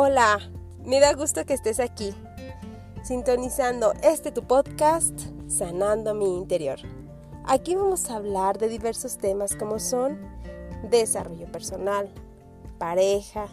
Hola, me da gusto que estés aquí, sintonizando este tu podcast, Sanando mi Interior. Aquí vamos a hablar de diversos temas como son desarrollo personal, pareja,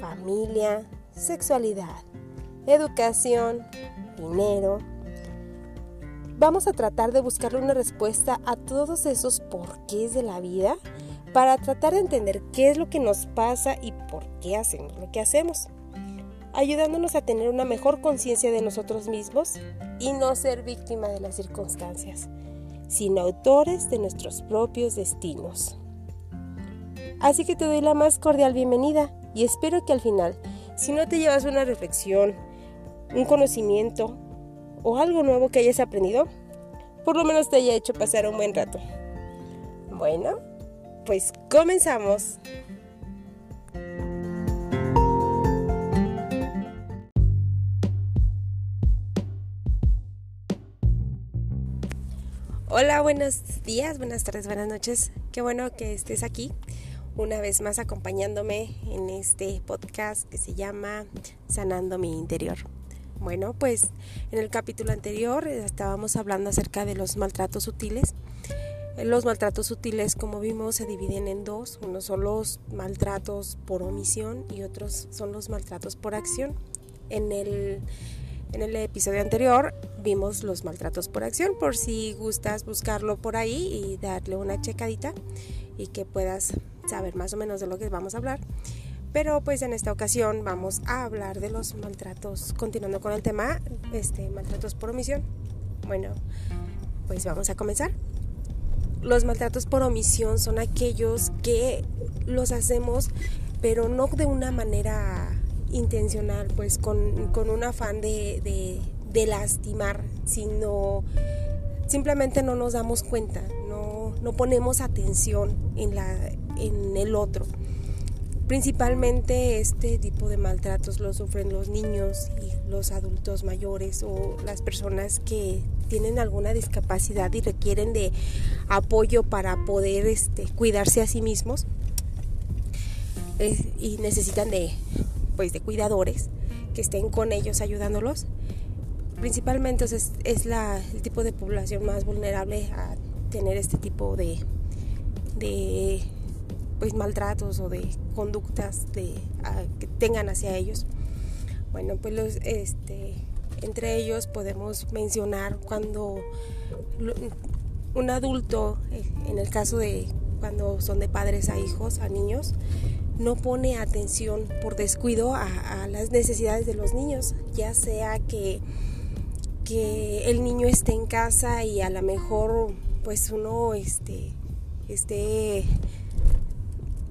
familia, sexualidad, educación, dinero. Vamos a tratar de buscarle una respuesta a todos esos porqués de la vida para tratar de entender qué es lo que nos pasa y por qué hacemos lo que hacemos, ayudándonos a tener una mejor conciencia de nosotros mismos y no ser víctima de las circunstancias, sino autores de nuestros propios destinos. Así que te doy la más cordial bienvenida y espero que al final, si no te llevas una reflexión, un conocimiento o algo nuevo que hayas aprendido, por lo menos te haya hecho pasar un buen rato. Bueno, pues comenzamos. Hola, buenos días, buenas tardes, buenas noches. Qué bueno que estés aquí una vez más acompañándome en este podcast que se llama Sanando mi interior. Bueno, pues en el capítulo anterior estábamos hablando acerca de los maltratos sutiles los maltratos sutiles, como vimos, se dividen en dos. Unos son los maltratos por omisión y otros son los maltratos por acción. En el, en el episodio anterior vimos los maltratos por acción, por si gustas buscarlo por ahí y darle una checadita y que puedas saber más o menos de lo que vamos a hablar. Pero pues en esta ocasión vamos a hablar de los maltratos, continuando con el tema, este, maltratos por omisión. Bueno, pues vamos a comenzar. Los maltratos por omisión son aquellos que los hacemos, pero no de una manera intencional, pues con, un afán de, lastimar, sino simplemente no nos damos cuenta, no, no ponemos atención en, la, en el otro. Principalmente este tipo de maltratos lo sufren los niños y los adultos mayores o las personas que tienen alguna discapacidad y requieren de apoyo para poder este, cuidarse a sí mismos y necesitan de, pues, de cuidadores que estén con ellos ayudándolos. Principalmente es, la, el tipo de población más vulnerable a tener este tipo de, de pues maltratos o de conductas de, que tengan hacia ellos. Bueno, pues los, este, entre ellos podemos mencionar cuando un adulto, eh, en el caso de cuando son de padres a hijos, a niños, no pone atención por descuido a, las necesidades de los niños, ya sea que, que el niño esté en casa y a lo mejor pues uno este, esté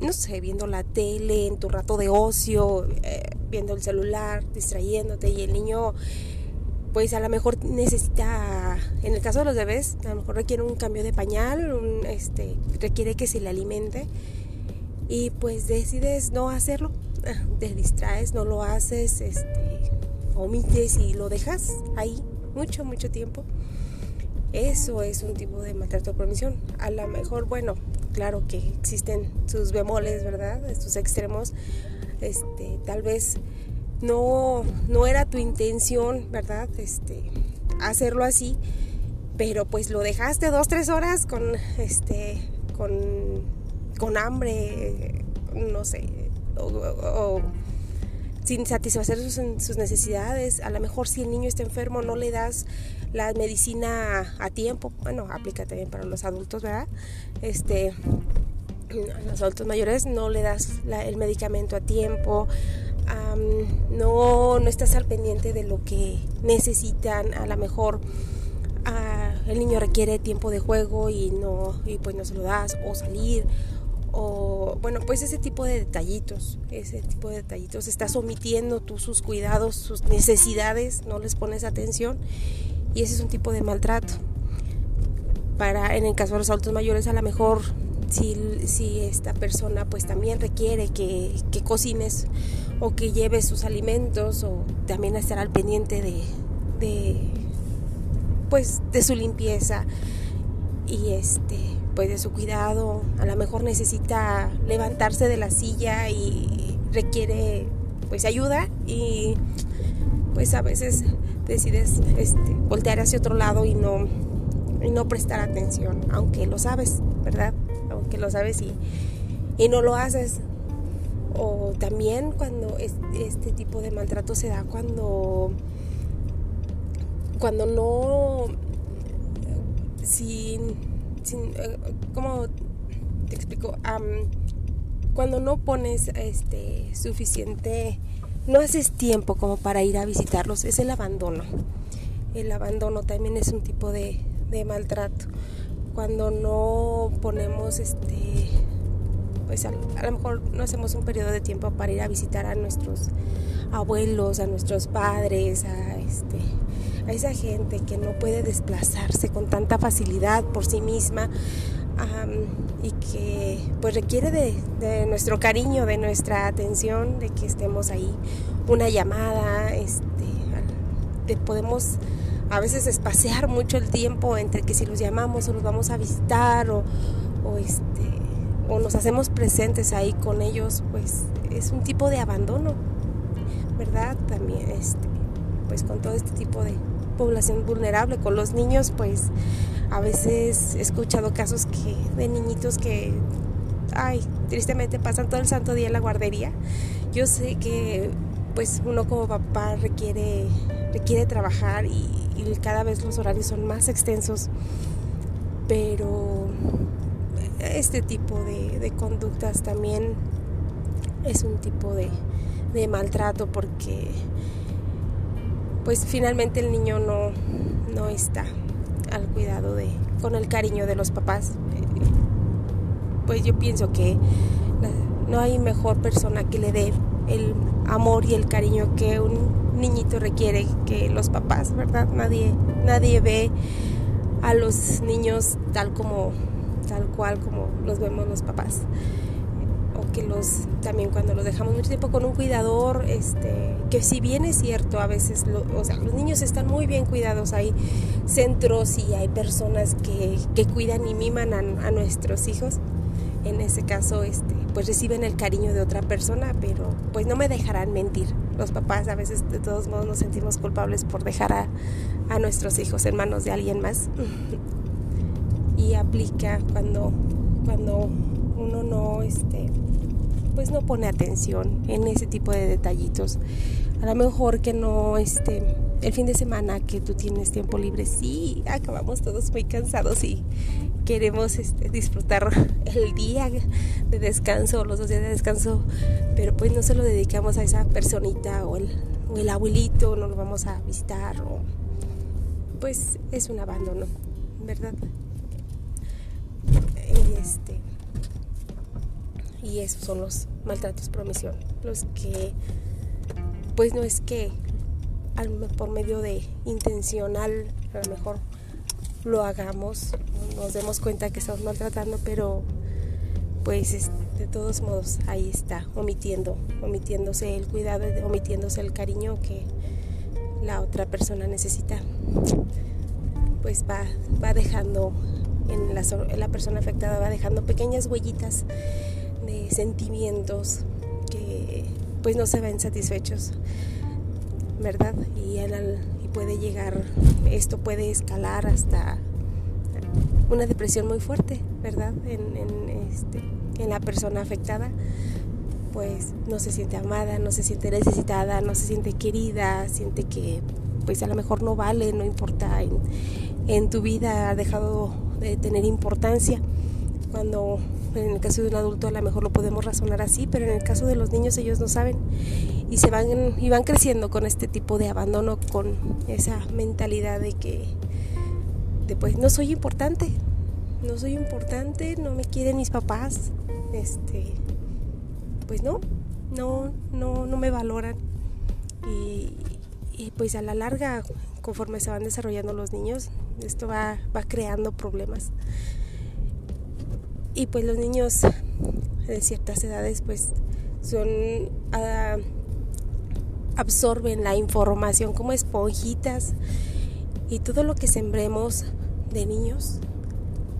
no sé, viendo la tele en tu rato de ocio, eh, viendo el celular, distrayéndote y el niño pues a lo mejor necesita, en el caso de los bebés, a lo mejor requiere un cambio de pañal, este, requiere que se le alimente y pues decides no hacerlo, te distraes, no lo haces, este, omites y lo dejas ahí mucho, mucho tiempo. Eso es un tipo de maltrato por omisión. A lo mejor, bueno, claro que existen sus bemoles, ¿verdad? Estos extremos. Este, tal vez no, no era tu intención, ¿verdad? Este, hacerlo así, pero pues lo dejaste dos, tres horas con, este, con, con hambre, no sé, o, sin satisfacer sus, sus, necesidades. A lo mejor si el niño está enfermo no le das la medicina a tiempo. Bueno, aplica también para los adultos, ¿verdad? Este, a los adultos mayores no le das el medicamento a tiempo. no, no estás al pendiente de lo que necesitan. A lo mejor ah, el niño requiere tiempo de juego y no y pues no se lo das o salir o bueno pues ese tipo de detallitos ese tipo de detallitos estás omitiendo tú sus cuidados sus necesidades no les pones atención y ese es un tipo de maltrato. Para, en el caso de los adultos mayores, a lo mejor si, si esta persona pues también requiere que, que, cocines o que lleves sus alimentos o también estar al pendiente de, de pues de su limpieza y este pues de su cuidado a lo mejor necesita levantarse de la silla y requiere pues ayuda y pues a veces decides este, voltear hacia otro lado y no, y no prestar atención, aunque lo sabes, ¿verdad? Aunque lo sabes y, y no lo haces. O también cuando este tipo de maltrato se da cuando, cuando no, sin, sin eh, ¿cómo te explico? cuando no pones este, suficiente, no haces tiempo como para ir a visitarlos, es el abandono. El abandono también es un tipo de, de maltrato. Cuando no ponemos este pues a, lo mejor no hacemos un periodo de tiempo para ir a visitar a nuestros abuelos, a nuestros padres, a este a esa gente que no puede desplazarse con tanta facilidad por sí misma y que pues requiere de, nuestro cariño, de nuestra atención, de que estemos ahí, una llamada, este, podemos a veces espaciar mucho el tiempo entre que si los llamamos o los vamos a visitar o, o este o nos hacemos presentes ahí con ellos, pues es un tipo de abandono, ¿verdad? También, este, pues con todo este tipo de población vulnerable, con los niños, pues a veces he escuchado casos que de niñitos que, ay, tristemente pasan todo el santo día en la guardería. Yo sé que pues uno como papá requiere, requiere trabajar y, y cada vez los horarios son más extensos, pero este tipo de, conductas también es un tipo de, maltrato porque pues finalmente el niño no, no está al cuidado de, con el cariño de los papás. Pues yo pienso que no hay mejor persona que le dé el amor y el cariño que un niñito requiere que los papás, ¿verdad? Nadie, nadie ve a los niños tal como tal cual como los vemos los papás que los también cuando los dejamos mucho tiempo con un cuidador este que si bien es cierto a veces los niños están muy bien cuidados hay centros y hay personas que, que cuidan y miman a, a, nuestros hijos en ese caso este pues reciben el cariño de otra persona pero pues no me dejarán mentir. Los papás a veces de todos modos nos sentimos culpables por dejar a, a nuestros hijos en manos de alguien más. Y aplica cuando, cuando uno no, este, pues no pone atención en ese tipo de detallitos. A lo mejor que no, este, el fin de semana que tú tienes tiempo libre, sí, acabamos todos muy cansados y queremos este, disfrutar el día de descanso, los dos días de descanso, pero pues no se lo dedicamos a esa personita o el, o el abuelito, no lo vamos a visitar pues es un abandono, ¿verdad? Y este y esos son los maltratos por omisión, los que pues no es que por medio de intencional a lo mejor lo hagamos, nos demos cuenta que estamos maltratando, pero pues de todos modos ahí está, omitiendo, omitiéndose el cuidado, omitiéndose el cariño que la otra persona necesita, pues va, va dejando en la, persona afectada va dejando pequeñas huellitas sentimientos que pues no se ven satisfechos, ¿verdad? Y, puede llegar, esto puede escalar hasta una depresión muy fuerte, ¿verdad? En, en, este, en la persona afectada, pues no se siente amada, no se siente necesitada, no se siente querida, siente que pues a lo mejor no vale, no importa en tu vida, ha dejado de tener importancia. Cuando en el caso de un adulto a lo mejor lo podemos razonar así, pero en el caso de los niños ellos no saben y se van y van creciendo con este tipo de abandono, con esa mentalidad de que de pues no soy importante, no soy importante, no me quieren mis papás, este pues no, no, no, no me valoran y, y pues a la larga conforme se van desarrollando los niños esto va, creando problemas. Y pues los niños de ciertas edades pues son... Ah, absorben la información como esponjitas y todo lo que sembremos de niños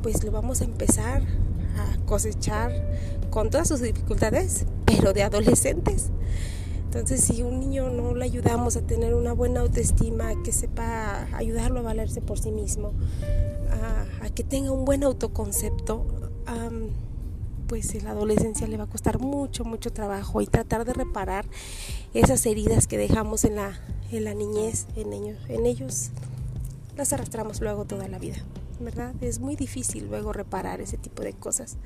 pues lo vamos a empezar a cosechar con todas sus dificultades pero de adolescentes. Entonces, si un niño no le ayudamos a tener una buena autoestima, que sepa ayudarlo a valerse por sí mismo, a, que tenga un buen autoconcepto, pues en la adolescencia le va a costar mucho, mucho trabajo y tratar de reparar esas heridas que dejamos en la, en la niñez, en ellos, en ellos las arrastramos luego toda la vida, ¿verdad? Es muy difícil luego reparar ese tipo de cosas.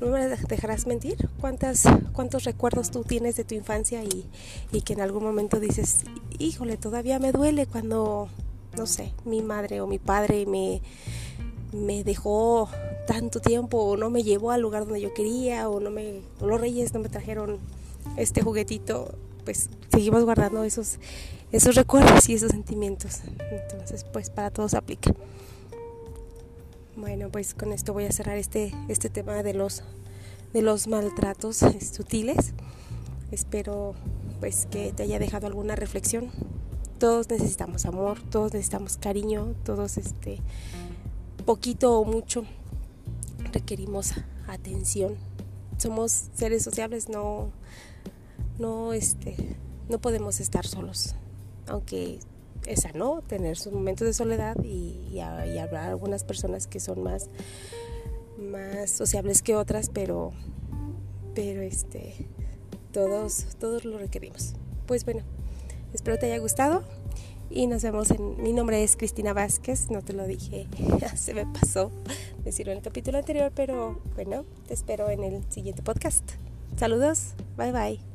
No me dejarás mentir cuántas, cuántos recuerdos tú tienes de tu infancia y, y que en algún momento dices, híjole, todavía me duele cuando, no sé, mi madre o mi padre me, me dejó tanto tiempo o no me llevó al lugar donde yo quería o no me los reyes no me trajeron este juguetito pues seguimos guardando esos esos recuerdos y esos sentimientos entonces pues para todos aplica bueno, pues con esto voy a cerrar este, este tema de los, de los maltratos sutiles. Espero pues que te haya dejado alguna reflexión. Todos necesitamos amor, todos necesitamos cariño, todos este poquito o mucho requerimos atención. Somos seres sociables, no no este no podemos estar solos. Aunque esa no, tener sus momentos de soledad y, y, habrá algunas personas que son más, más sociables que otras, pero, pero este, todos, todos lo requerimos. Pues bueno, espero te haya gustado y nos vemos en... Mi nombre es Cristina Vázquez, no te lo dije, se me pasó decirlo en el capítulo anterior, pero bueno, te espero en el siguiente podcast. Saludos, bye bye.